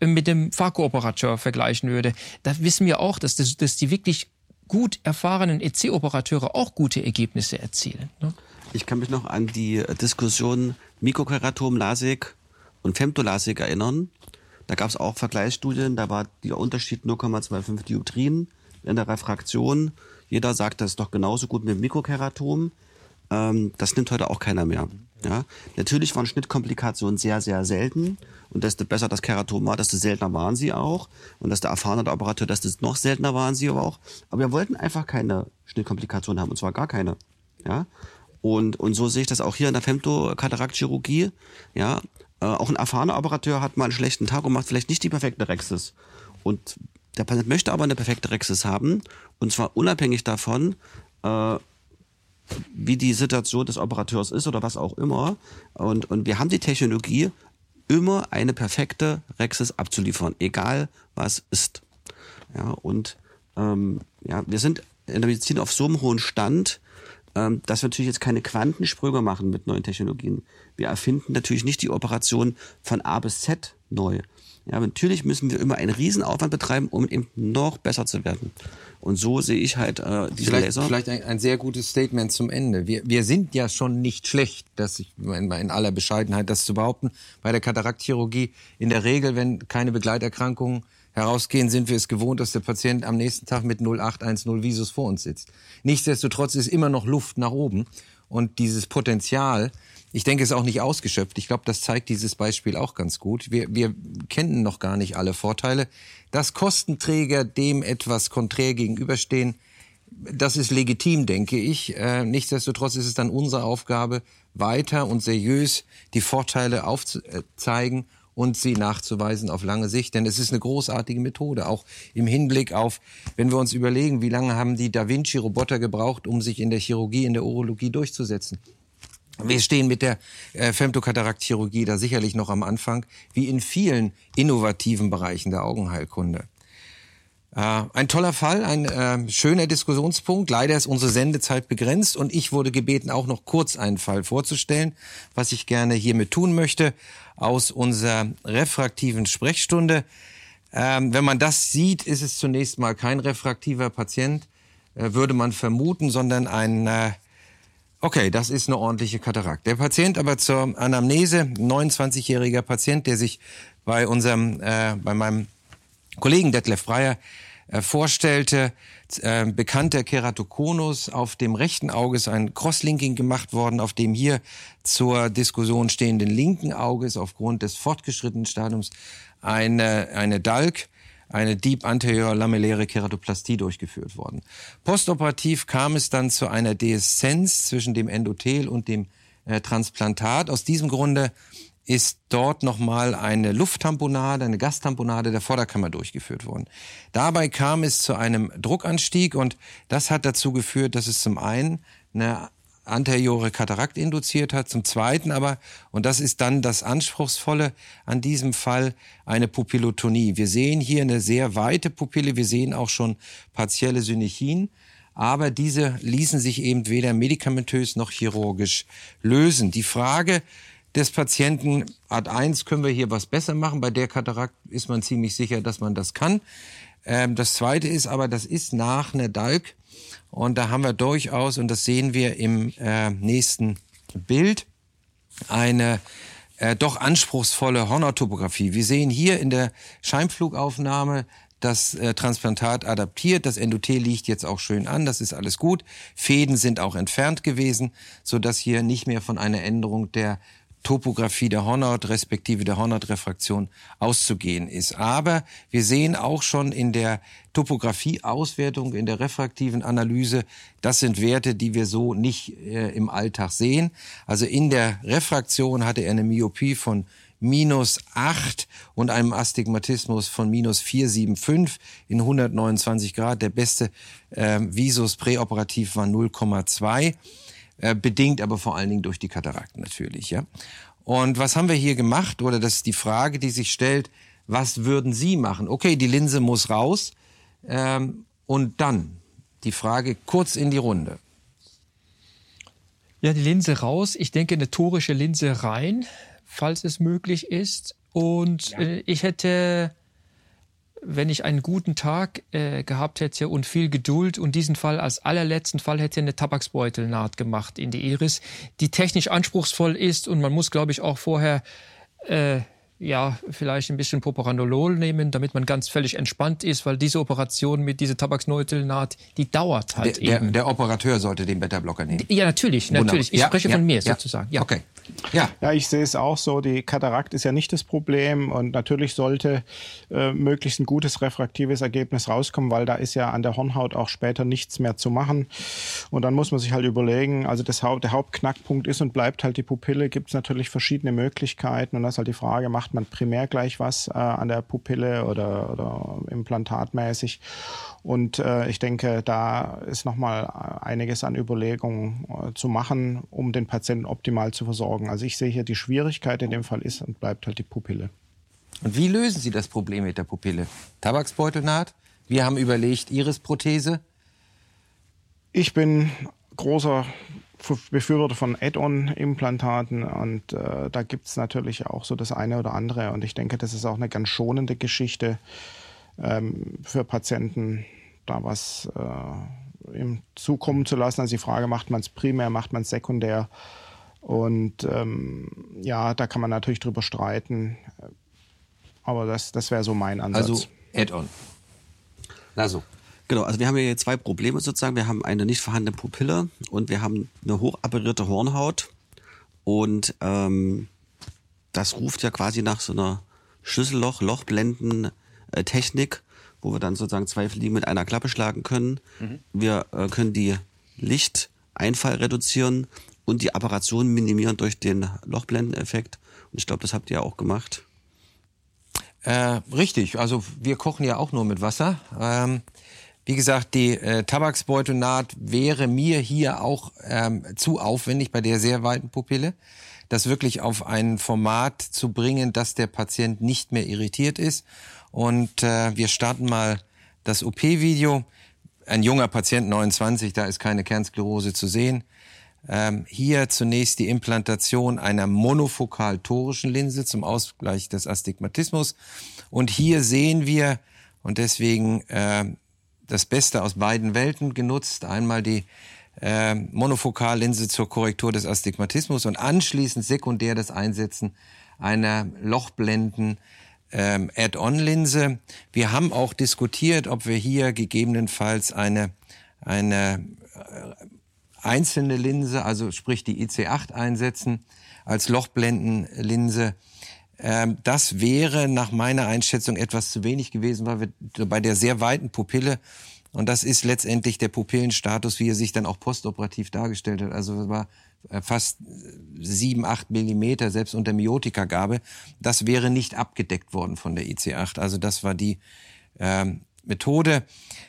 mit dem Fahrkooperateur vergleichen würde, da wissen wir auch, dass, das, dass die wirklich gut erfahrenen EC-Operateure auch gute Ergebnisse erzielen. Ne? Ich kann mich noch an die Diskussion Mikrokeratom, LASIK und Femtolasik erinnern. Da gab es auch Vergleichsstudien, da war der Unterschied 0,25 Dioptrien in der Refraktion. Jeder sagt, das ist doch genauso gut mit Mikrokeratom. Ähm, das nimmt heute auch keiner mehr. Ja? Natürlich waren Schnittkomplikationen sehr, sehr selten. Und desto besser das Keratom war, desto seltener waren sie auch. Und desto erfahrener der Operateur, desto noch seltener waren sie aber auch. Aber wir wollten einfach keine Schnittkomplikationen haben, und zwar gar keine. Ja? Und, und so sehe ich das auch hier in der Femtokataraktchirurgie. Ja? Äh, auch ein erfahrener Operateur hat mal einen schlechten Tag und macht vielleicht nicht die perfekte Rexis. Und der Patient möchte aber eine perfekte Rexis haben. Und zwar unabhängig davon, äh, wie die Situation des Operateurs ist oder was auch immer. Und, und wir haben die Technologie, immer eine perfekte Rexis abzuliefern, egal was ist. Ja, und ähm, ja, wir sind in der Medizin auf so einem hohen Stand, ähm, dass wir natürlich jetzt keine Quantensprünge machen mit neuen Technologien. Wir erfinden natürlich nicht die Operation von A bis Z neu. Ja, natürlich müssen wir immer einen Riesenaufwand betreiben, um eben noch besser zu werden. Und so sehe ich halt äh, diese vielleicht, Laser. Vielleicht ein, ein, sehr gutes Statement zum Ende. Wir, wir sind ja schon nicht schlecht, dass ich in, in aller Bescheidenheit das zu behaupten. Bei der Kataraktchirurgie in der Regel, wenn keine Begleiterkrankungen herausgehen, sind wir es gewohnt, dass der Patient am nächsten Tag mit 0810 Visus vor uns sitzt. Nichtsdestotrotz ist immer noch Luft nach oben und dieses Potenzial, ich denke, ist auch nicht ausgeschöpft. Ich glaube, das zeigt dieses Beispiel auch ganz gut. Wir, wir kennen noch gar nicht alle Vorteile. Dass Kostenträger dem etwas konträr gegenüberstehen, das ist legitim, denke ich. Äh, nichtsdestotrotz ist es dann unsere Aufgabe, weiter und seriös die Vorteile aufzuzeigen und sie nachzuweisen auf lange Sicht. Denn es ist eine großartige Methode, auch im Hinblick auf, wenn wir uns überlegen, wie lange haben die Da Vinci-Roboter gebraucht, um sich in der Chirurgie, in der Urologie durchzusetzen. Wir stehen mit der äh, Femtokatarakt-Chirurgie da sicherlich noch am Anfang, wie in vielen innovativen Bereichen der Augenheilkunde. Äh, ein toller Fall, ein äh, schöner Diskussionspunkt. Leider ist unsere Sendezeit begrenzt und ich wurde gebeten, auch noch kurz einen Fall vorzustellen, was ich gerne hiermit tun möchte aus unserer refraktiven Sprechstunde. Ähm, wenn man das sieht, ist es zunächst mal kein refraktiver Patient, äh, würde man vermuten, sondern ein äh, Okay, das ist eine ordentliche Katarakt. Der Patient aber zur Anamnese, 29-jähriger Patient, der sich bei unserem, äh, bei meinem Kollegen Detlef Breyer äh, vorstellte, äh, bekannter Keratokonus. Auf dem rechten Auge ist ein Crosslinking gemacht worden, auf dem hier zur Diskussion stehenden linken Auges aufgrund des fortgeschrittenen Stadiums eine, eine Dalk, eine Deep Anterior Lamelläre Keratoplastie durchgeführt worden. Postoperativ kam es dann zu einer Deeszenz zwischen dem Endothel und dem äh, Transplantat. Aus diesem Grunde ist dort nochmal eine Lufttamponade, eine Gastamponade der Vorderkammer durchgeführt worden. Dabei kam es zu einem Druckanstieg und das hat dazu geführt, dass es zum einen eine anteriore Katarakt induziert hat, zum zweiten aber, und das ist dann das Anspruchsvolle an diesem Fall, eine Pupillotonie. Wir sehen hier eine sehr weite Pupille, wir sehen auch schon partielle Synechien, aber diese ließen sich eben weder medikamentös noch chirurgisch lösen. Die Frage, des Patienten Art 1 können wir hier was besser machen. Bei der Katarakt ist man ziemlich sicher, dass man das kann. Ähm, das zweite ist aber, das ist nach einer Dalk. Und da haben wir durchaus, und das sehen wir im äh, nächsten Bild, eine äh, doch anspruchsvolle Hornortopographie. Wir sehen hier in der Scheinflugaufnahme das äh, Transplantat adaptiert, das Endothel liegt jetzt auch schön an, das ist alles gut. Fäden sind auch entfernt gewesen, so dass hier nicht mehr von einer Änderung der Topographie der Hornhaut respektive der Hornhautrefraktion auszugehen ist. Aber wir sehen auch schon in der Topografieauswertung, in der refraktiven Analyse, das sind Werte, die wir so nicht äh, im Alltag sehen. Also in der Refraktion hatte er eine Myopie von minus 8 und einem Astigmatismus von minus 475 in 129 Grad. Der beste äh, Visus präoperativ war 0,2. Äh, bedingt aber vor allen Dingen durch die Katarakten natürlich. Ja? Und was haben wir hier gemacht? Oder das ist die Frage, die sich stellt, was würden Sie machen? Okay, die Linse muss raus. Ähm, und dann die Frage kurz in die Runde. Ja, die Linse raus. Ich denke, eine torische Linse rein, falls es möglich ist. Und ja. äh, ich hätte wenn ich einen guten Tag äh, gehabt hätte und viel Geduld und diesen Fall als allerletzten Fall hätte eine Tabaksbeutelnaht gemacht in die Iris, die technisch anspruchsvoll ist und man muss, glaube ich, auch vorher äh, ja, vielleicht ein bisschen Propranolol nehmen, damit man ganz völlig entspannt ist, weil diese Operation mit dieser Tabaksneutelnaht, die dauert halt der, eben. Der, der Operateur sollte den Beta-Blocker nehmen. Ja, natürlich, natürlich. Ich ja, spreche ja, von mir ja, sozusagen. Ja. Okay. Ja. ja, ich sehe es auch so. Die Katarakt ist ja nicht das Problem und natürlich sollte äh, möglichst ein gutes refraktives Ergebnis rauskommen, weil da ist ja an der Hornhaut auch später nichts mehr zu machen. Und dann muss man sich halt überlegen, also das Haupt, der Hauptknackpunkt ist und bleibt halt die Pupille. Gibt es natürlich verschiedene Möglichkeiten und das ist halt die Frage, macht man primär gleich was äh, an der Pupille oder, oder implantatmäßig? Und äh, ich denke, da ist nochmal einiges an Überlegungen äh, zu machen, um den Patienten optimal zu versorgen. Also ich sehe hier die Schwierigkeit in dem Fall ist und bleibt halt die Pupille. Und wie lösen Sie das Problem mit der Pupille? Tabaksbeutelnaht? Wir haben überlegt, Iris-Prothese. Ich bin großer Befürworter von Add-on-Implantaten und äh, da gibt es natürlich auch so das eine oder andere. Und ich denke, das ist auch eine ganz schonende Geschichte ähm, für Patienten, da was äh, ihm zukommen zu lassen. Also die Frage, macht man es primär, macht man es sekundär? Und ähm, ja, da kann man natürlich drüber streiten. Aber das, das wäre so mein Ansatz. Also Add-on. Also. Genau, also wir haben hier zwei Probleme sozusagen. Wir haben eine nicht vorhandene Pupille und wir haben eine hochapparierte Hornhaut. Und ähm, das ruft ja quasi nach so einer Schlüsselloch, Lochblenden-Technik, wo wir dann sozusagen zwei Fliegen mit einer Klappe schlagen können. Mhm. Wir äh, können die Lichteinfall reduzieren und die Apparation minimieren durch den Lochblendeneffekt. Und ich glaube, das habt ihr auch gemacht. Äh, richtig, also wir kochen ja auch nur mit Wasser. Ähm, wie gesagt, die äh, Tabaksbeutelnaht wäre mir hier auch ähm, zu aufwendig bei der sehr weiten Pupille. Das wirklich auf ein Format zu bringen, dass der Patient nicht mehr irritiert ist. Und äh, wir starten mal das OP-Video. Ein junger Patient, 29, da ist keine Kernsklerose zu sehen. Ähm, hier zunächst die Implantation einer monofokal-torischen Linse zum Ausgleich des Astigmatismus. Und hier sehen wir, und deswegen äh, das Beste aus beiden Welten genutzt. Einmal die äh, Monofokallinse zur Korrektur des Astigmatismus und anschließend sekundär das Einsetzen einer Lochblenden ähm, Add-on-Linse. Wir haben auch diskutiert, ob wir hier gegebenenfalls eine, eine äh, einzelne Linse, also sprich die IC8 einsetzen als Lochblendenlinse. Ähm, das wäre nach meiner Einschätzung etwas zu wenig gewesen, weil wir bei der sehr weiten Pupille und das ist letztendlich der Pupillenstatus, wie er sich dann auch postoperativ dargestellt hat. Also war äh, fast sieben, acht Millimeter, selbst unter Miotikagabe. Das wäre nicht abgedeckt worden von der IC8. Also das war die ähm, Methode.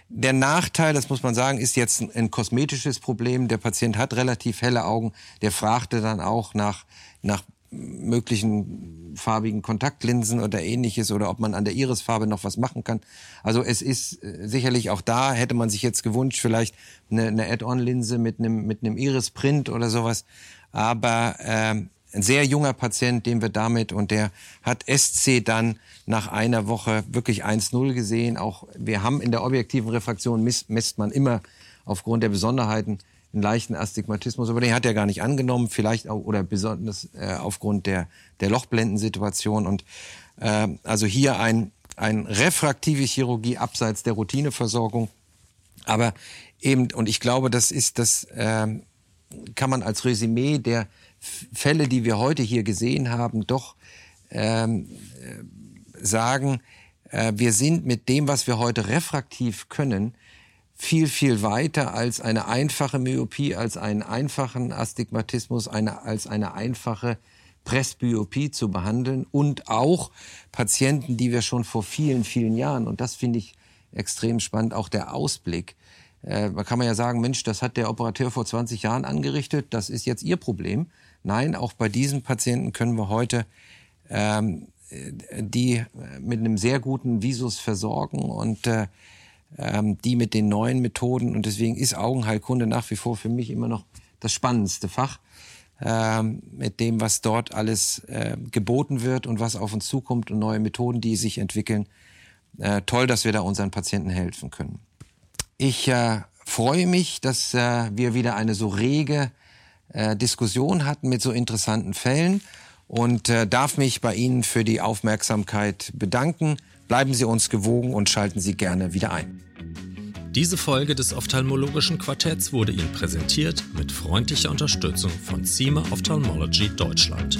Der Nachteil, das muss man sagen, ist jetzt ein kosmetisches Problem. Der Patient hat relativ helle Augen. Der fragte dann auch nach, nach möglichen farbigen Kontaktlinsen oder ähnliches oder ob man an der Irisfarbe noch was machen kann. Also es ist äh, sicherlich auch da, hätte man sich jetzt gewünscht, vielleicht eine, eine Add-on-Linse mit einem, mit einem Iris-Print oder sowas. Aber ähm, ein sehr junger Patient, den wir damit und der hat SC dann nach einer Woche wirklich 1-0 gesehen. Auch wir haben in der objektiven Refraktion misst, misst man immer aufgrund der Besonderheiten einen leichten Astigmatismus, aber den hat er gar nicht angenommen, vielleicht auch oder besonders äh, aufgrund der, der Lochblendensituation. Und äh, also hier ein, ein refraktive Chirurgie abseits der Routineversorgung. Aber eben, und ich glaube, das ist das, äh, kann man als Resümee der Fälle, die wir heute hier gesehen haben, doch ähm, äh, sagen, äh, wir sind mit dem, was wir heute refraktiv können, viel, viel weiter als eine einfache Myopie, als einen einfachen Astigmatismus, eine, als eine einfache Presbyopie zu behandeln und auch Patienten, die wir schon vor vielen, vielen Jahren, und das finde ich extrem spannend, auch der Ausblick. Äh, da kann man ja sagen, Mensch, das hat der Operateur vor 20 Jahren angerichtet, das ist jetzt Ihr Problem. Nein, auch bei diesen Patienten können wir heute ähm, die mit einem sehr guten Visus versorgen und äh, ähm, die mit den neuen Methoden. Und deswegen ist Augenheilkunde nach wie vor für mich immer noch das spannendste Fach ähm, mit dem, was dort alles äh, geboten wird und was auf uns zukommt und neue Methoden, die sich entwickeln. Äh, toll, dass wir da unseren Patienten helfen können. Ich äh, freue mich, dass äh, wir wieder eine so rege Diskussion hatten mit so interessanten Fällen und darf mich bei Ihnen für die Aufmerksamkeit bedanken. Bleiben Sie uns gewogen und schalten Sie gerne wieder ein. Diese Folge des Ophthalmologischen Quartetts wurde Ihnen präsentiert mit freundlicher Unterstützung von Zima Ophthalmology Deutschland.